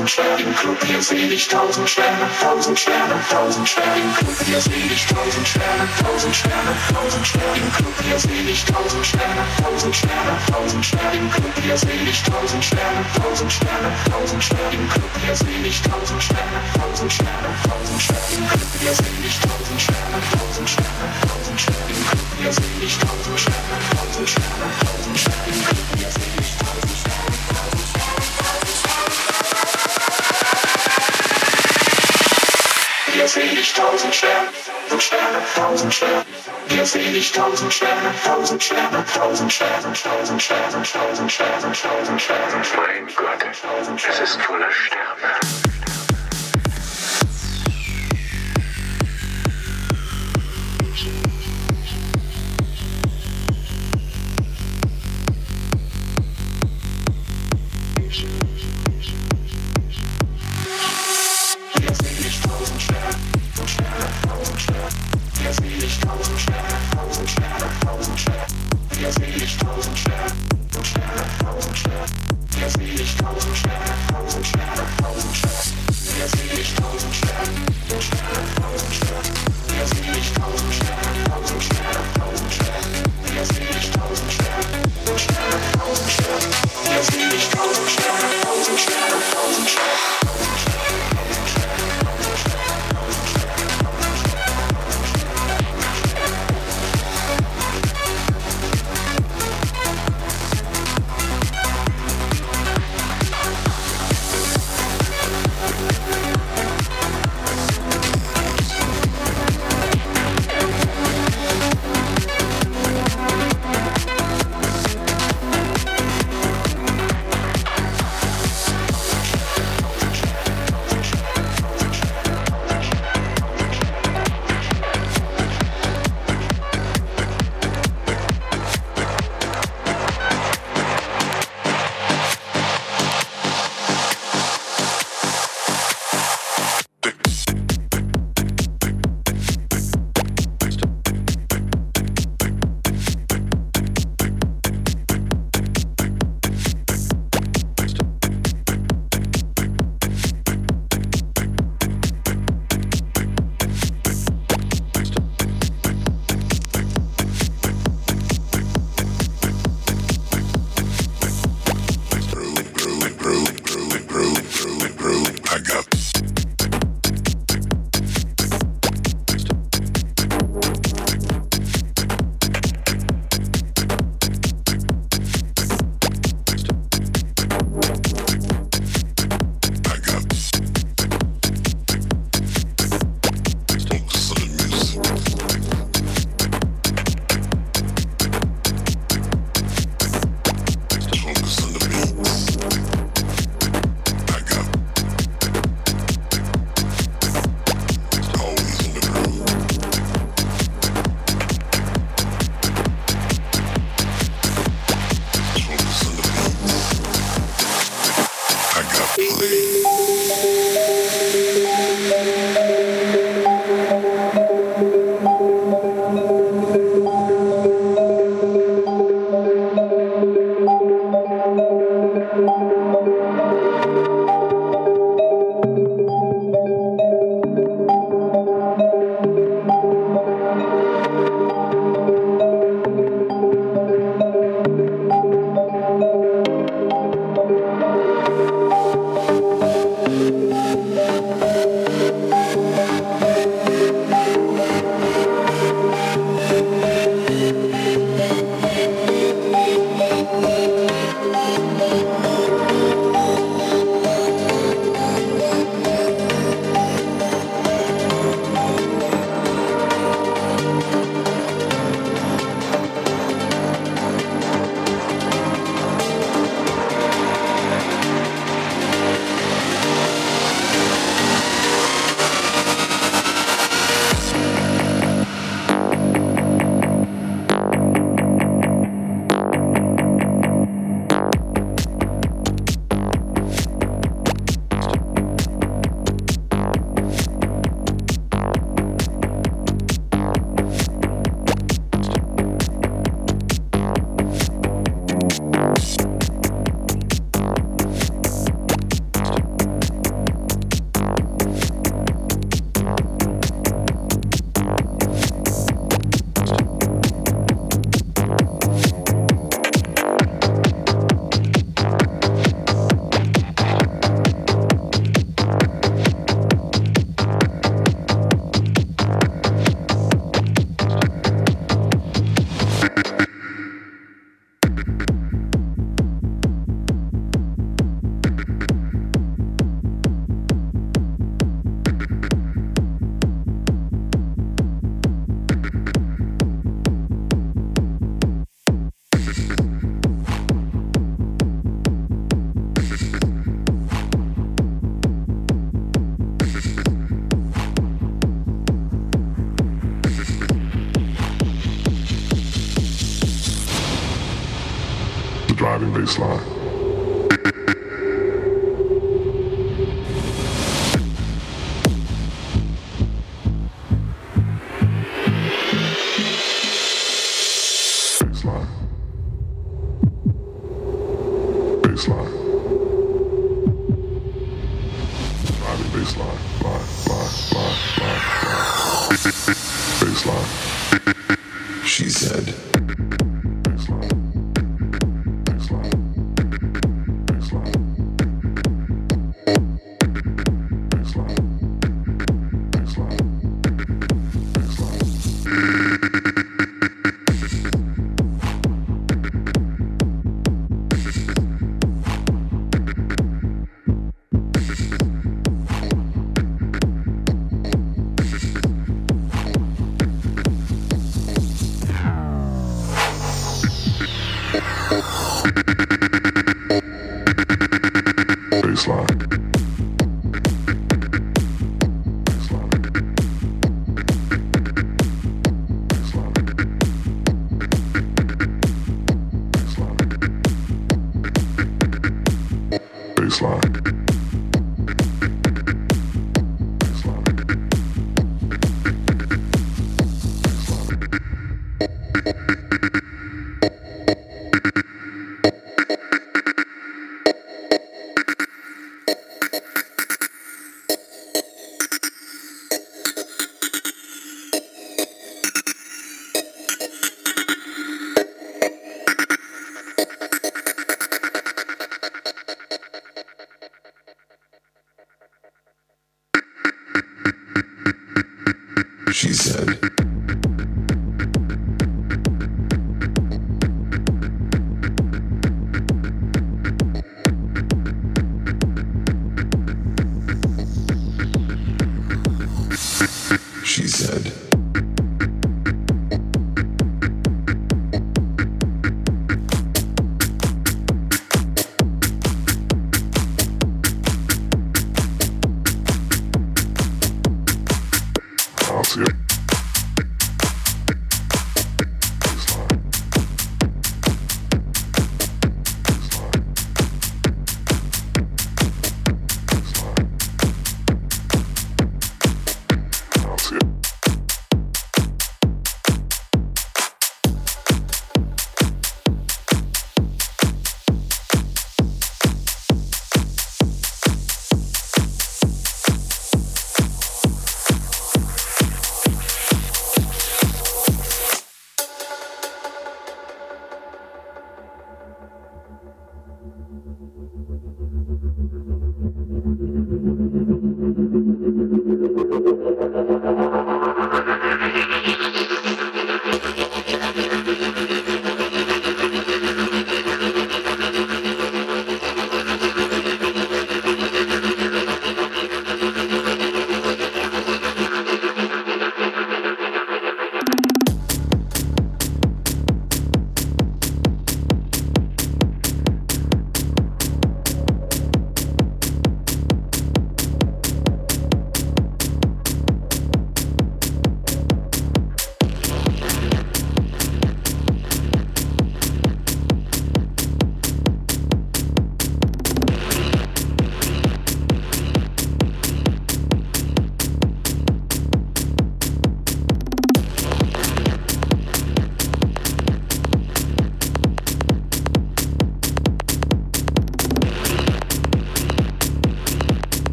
tausend Sterne im Club, hier seh dich tausend Sterne, tausend Sterne, tausend Sterne im Club, hier seh dich tausend Sterne, tausend Sterne, tausend Sterne im Club, hier seh dich tausend Sterne, tausend Sterne, tausend Sterne im Club, hier seh dich tausend Sterne, tausend Sterne, tausend Sterne im Club, hier seh dich tausend Sterne, tausend Sterne, tausend Sterne im Club, hier seh dich tausend Sterne, tausend Sterne, tausend Sterne im Club, hier seh dich tausend Sterne, tausend Sterne, tausend Sterne im Club, hier seh seh ich tausend Sterne, tausend Sterne, tausend Sterne. Hier seh ich tausend Sterne, tausend Sterne, tausend Sterne, tausend Sterne, tausend Sterne, tausend Sterne, tausend Sterne. Mein Gott, es ist voller Sterne. baseline.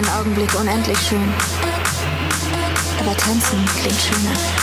Einen Augenblick unendlich schön. Aber tanzen klingt schöner.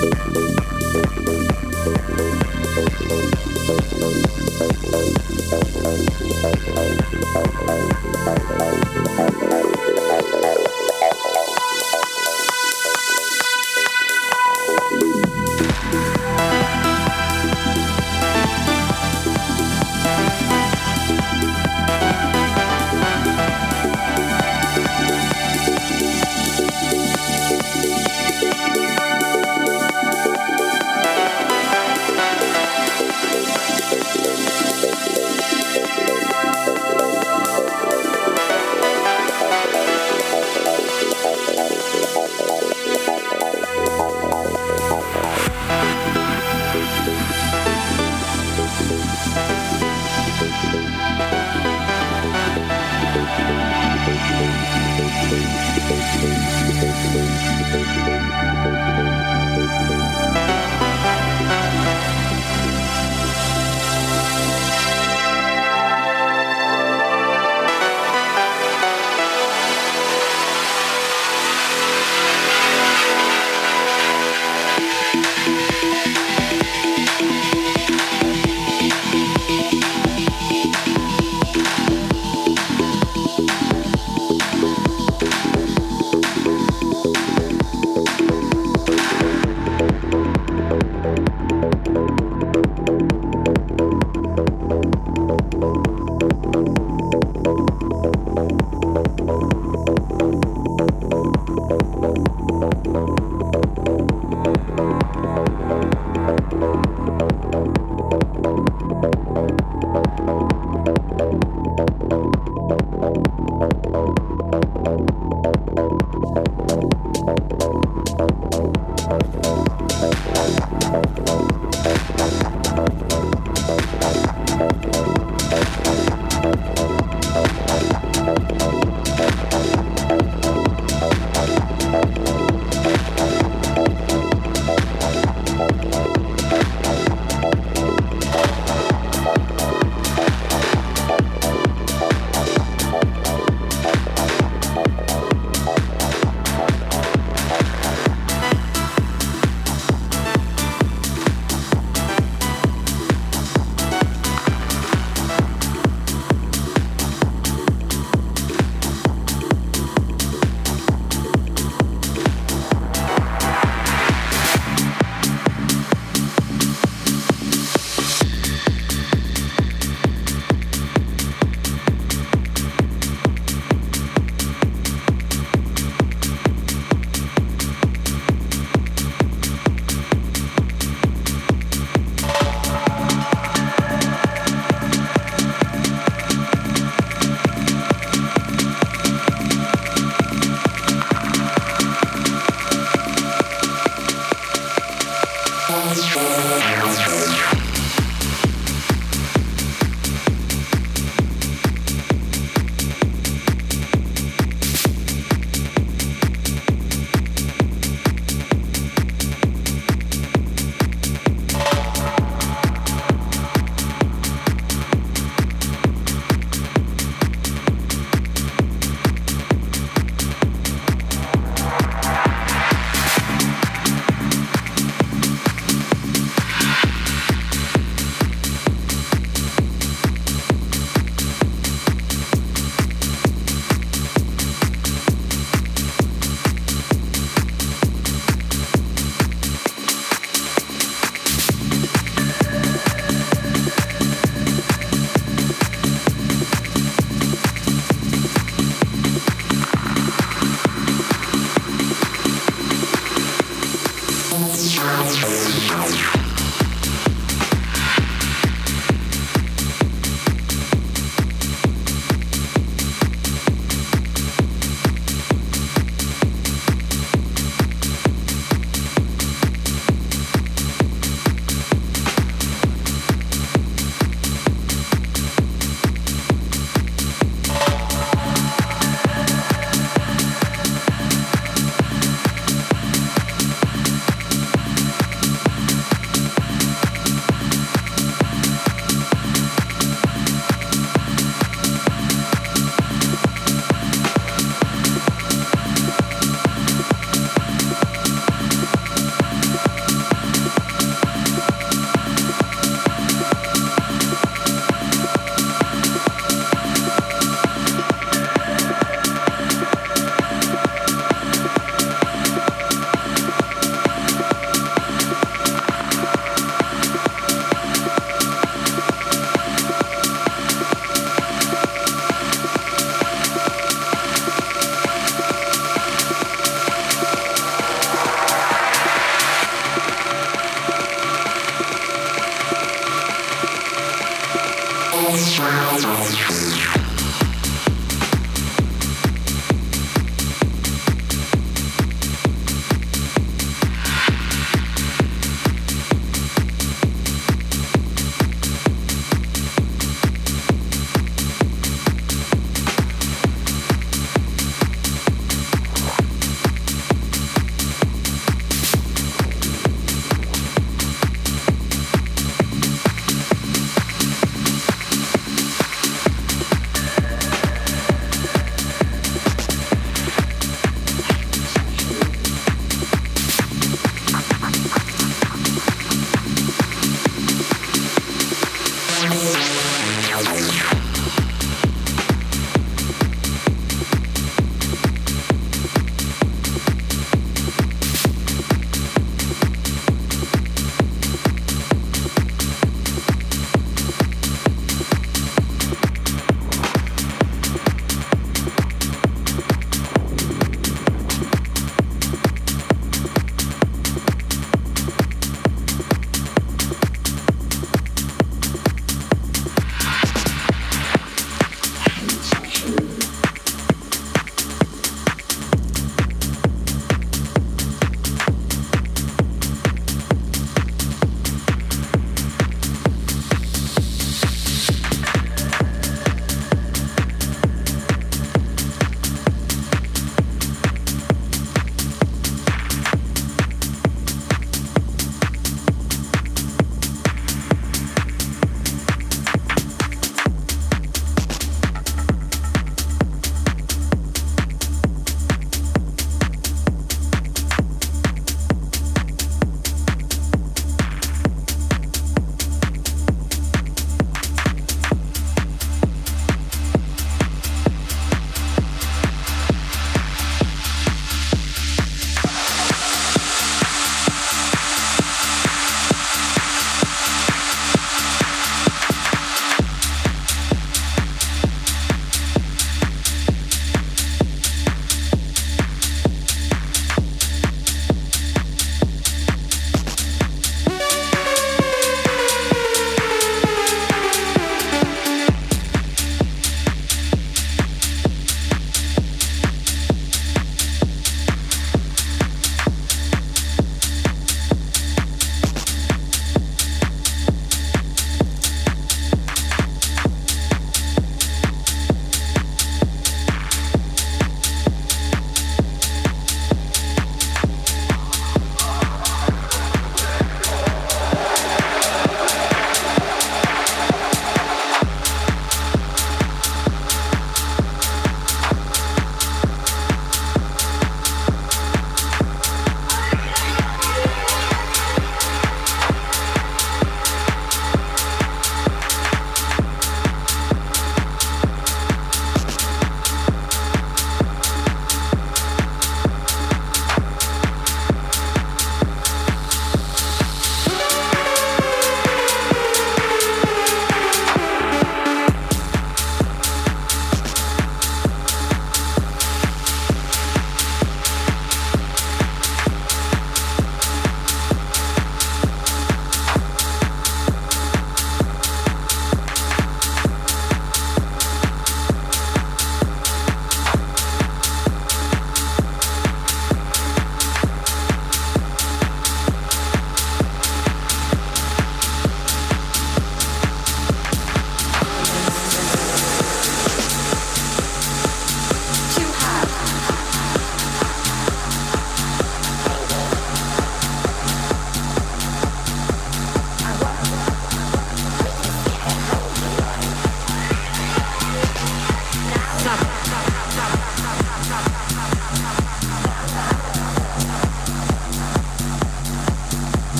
Thank you.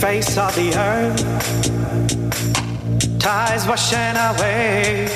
Face of the earth, tides washing away.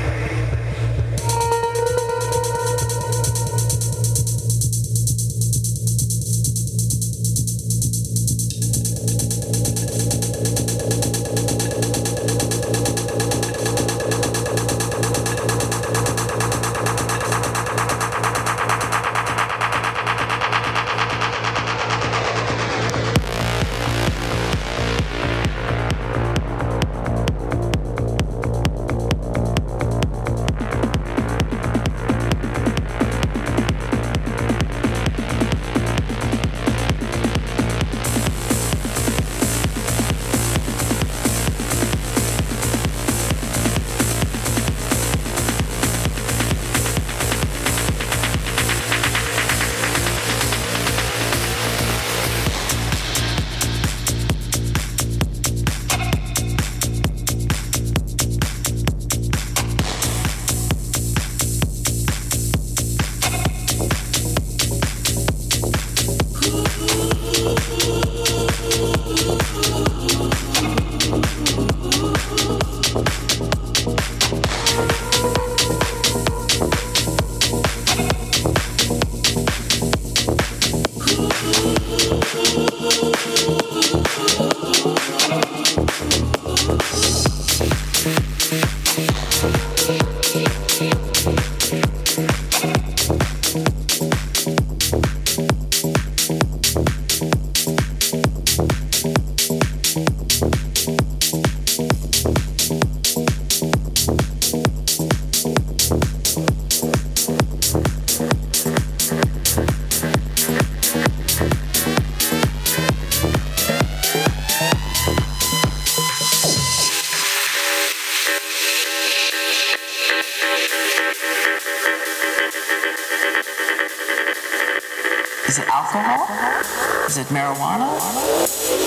Marijuana?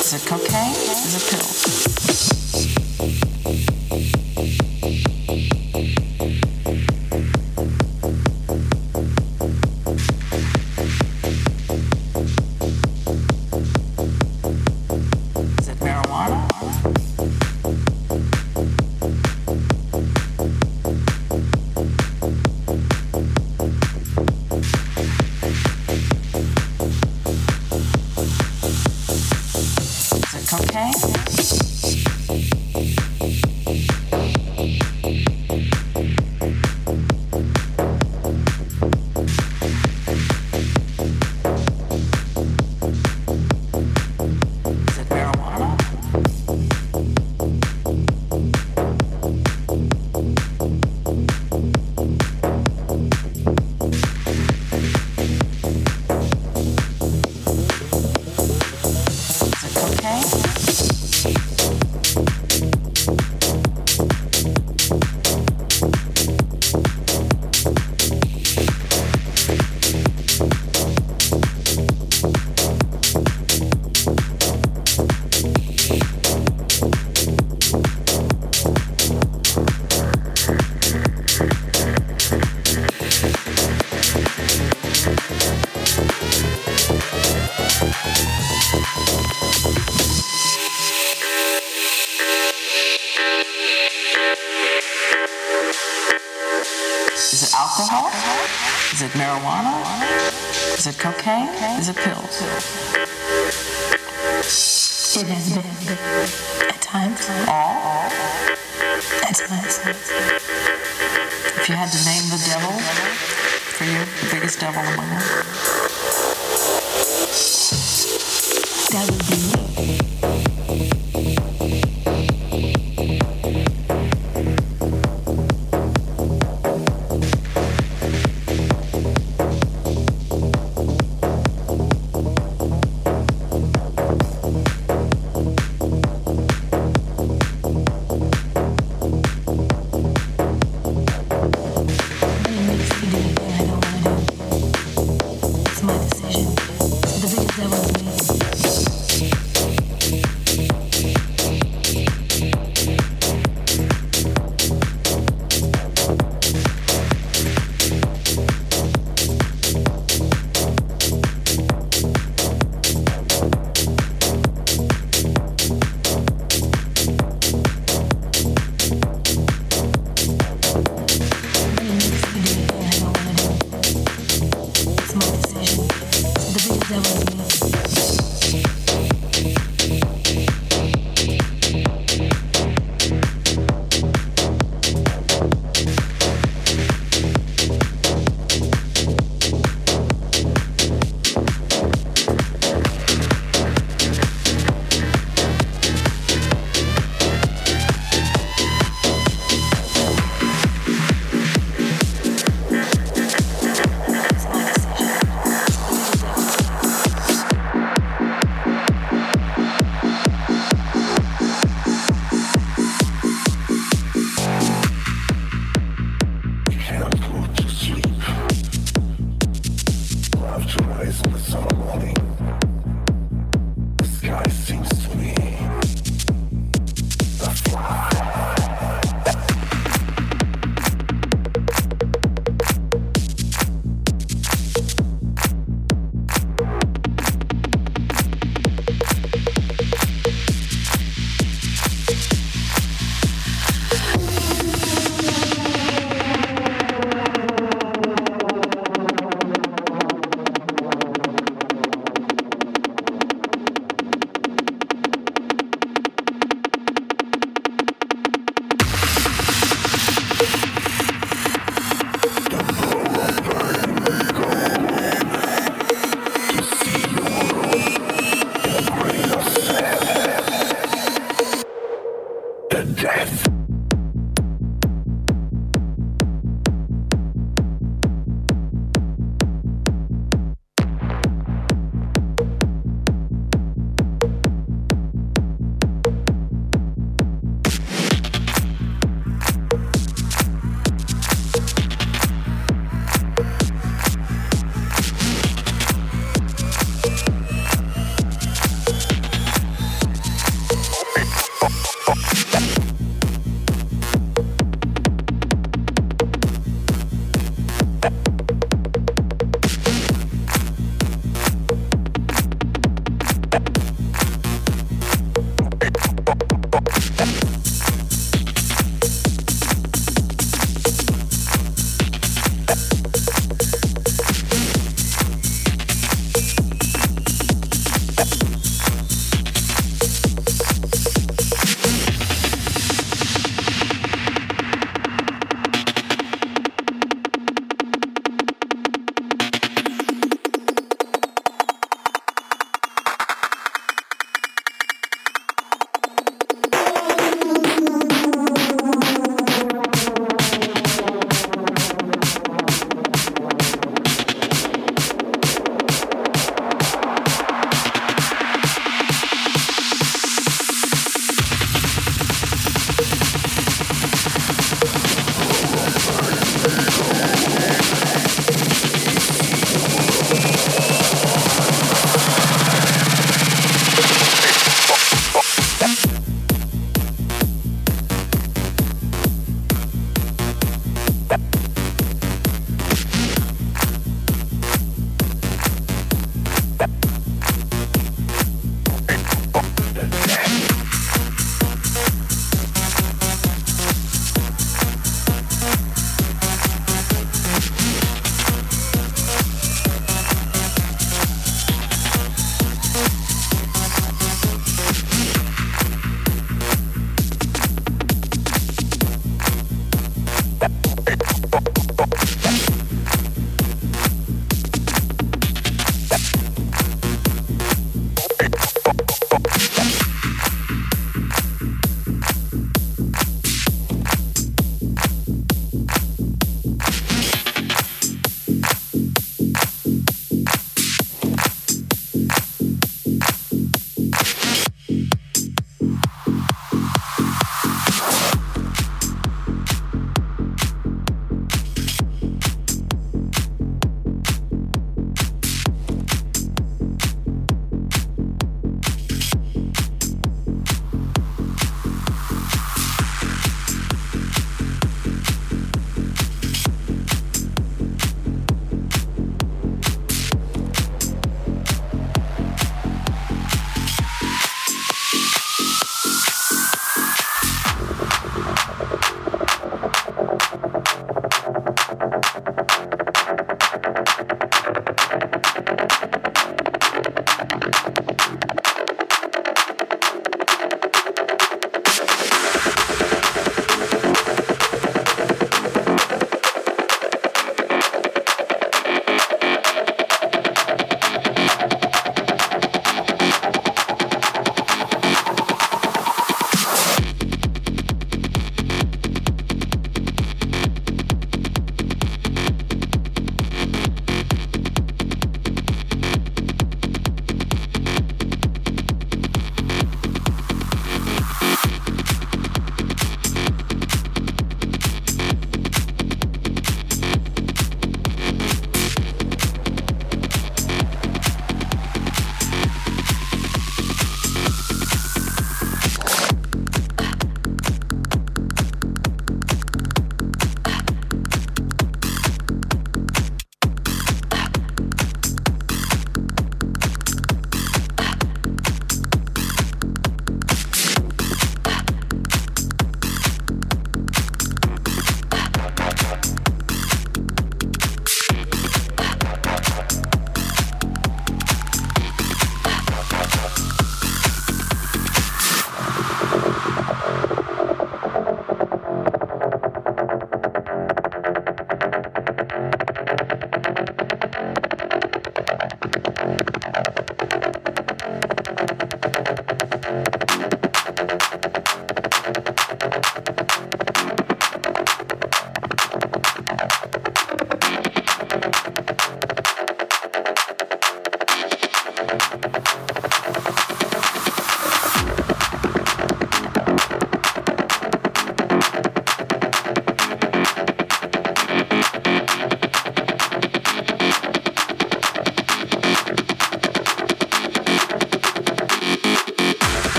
Is it cocaine? Is it pills? okay? Is it pills?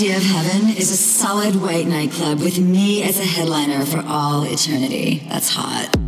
Idea of heaven is a solid white nightclub with me as a headliner for all eternity. That's hot.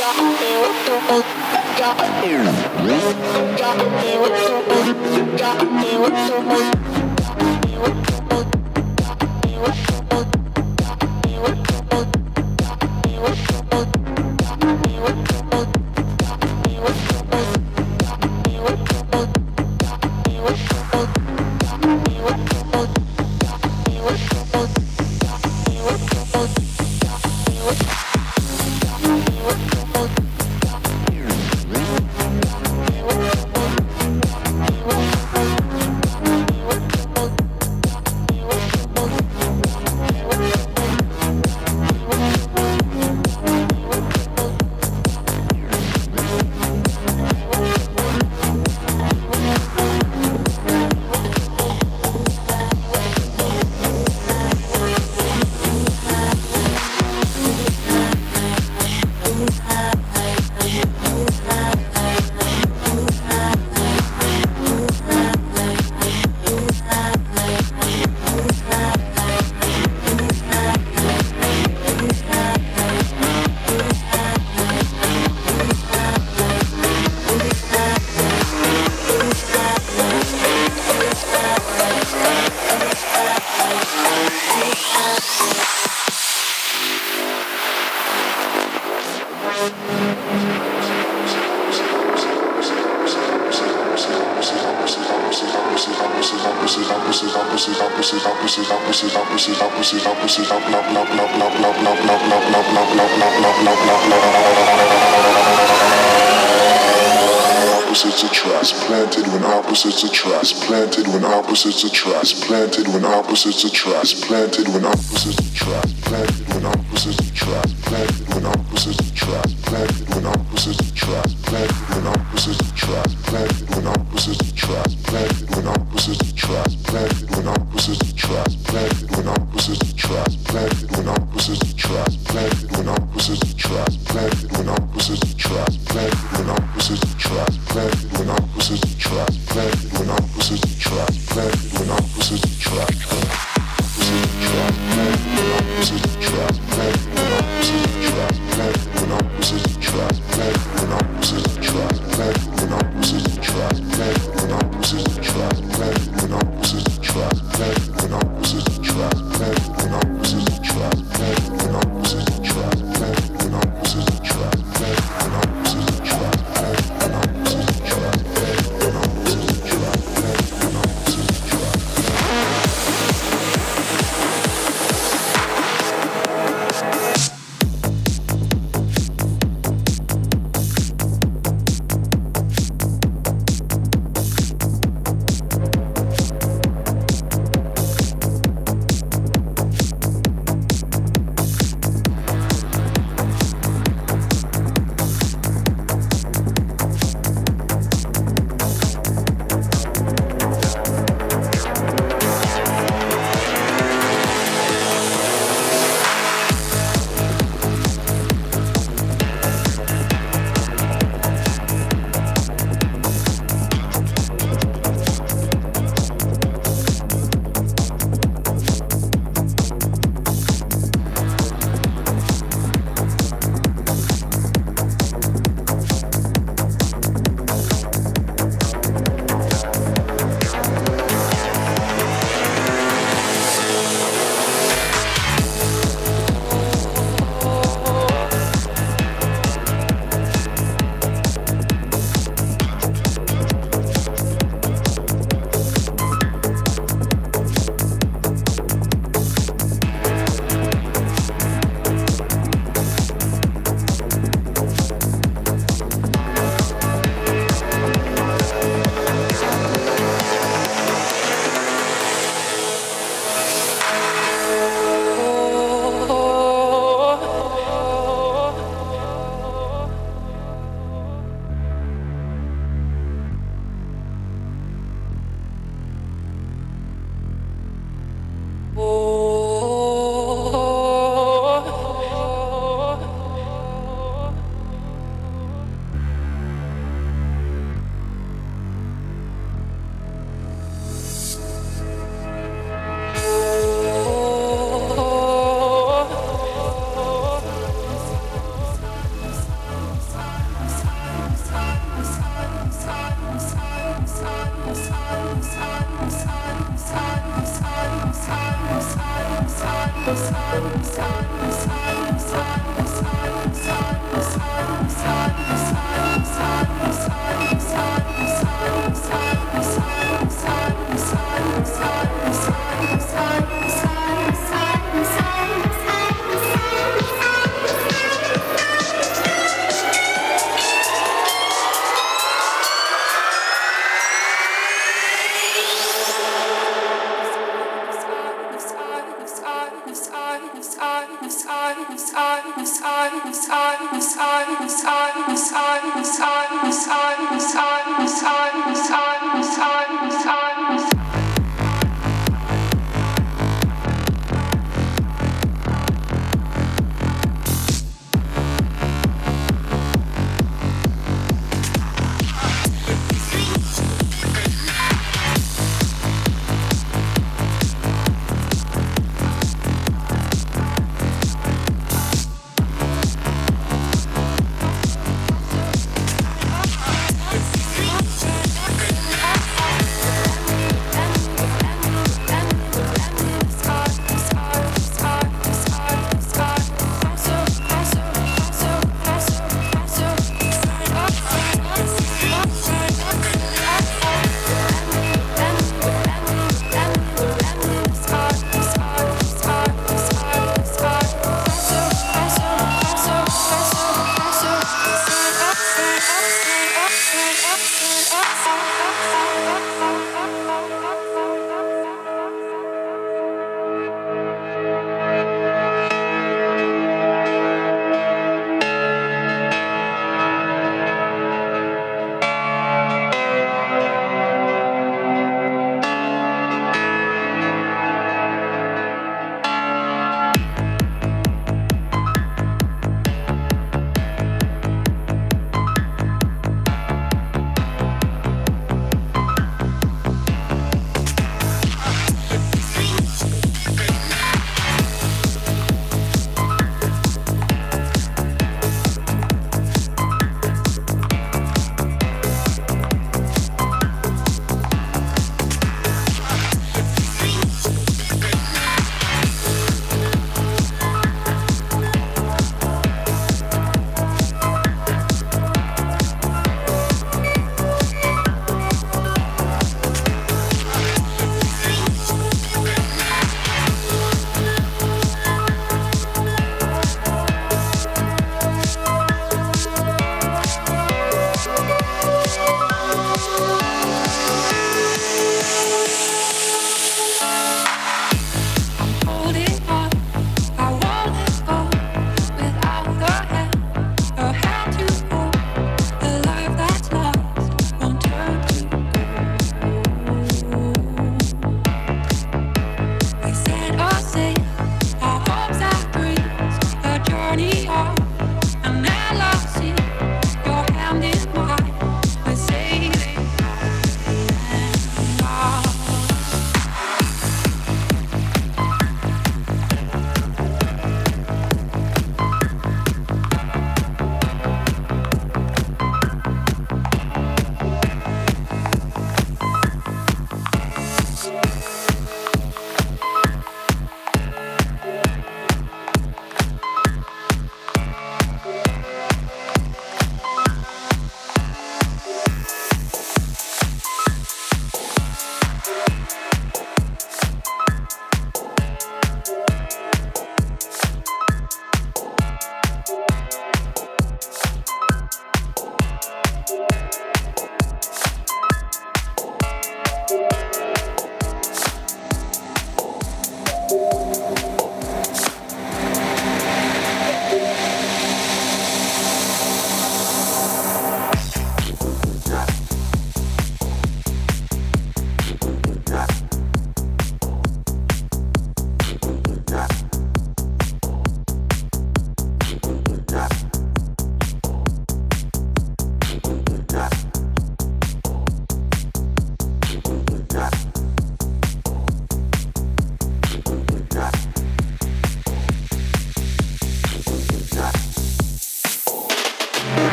Got me with so much. opposites attract. Planted when opposites.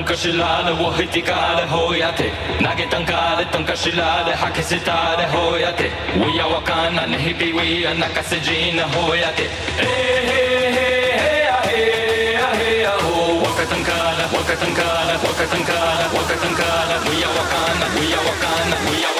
tanka shilale wo hitikale ho yate nage tankale tanka wakana nehibi wiya nakasejina ho yate Wakatankala, wakatankala, wakatankala, wakatankala, wakatankala, wakatankala, wakatankala, wakatankala, wakatankala, wakatankala, wakatankala, wakatankala, wakatankala, wakatankala, wakatankala,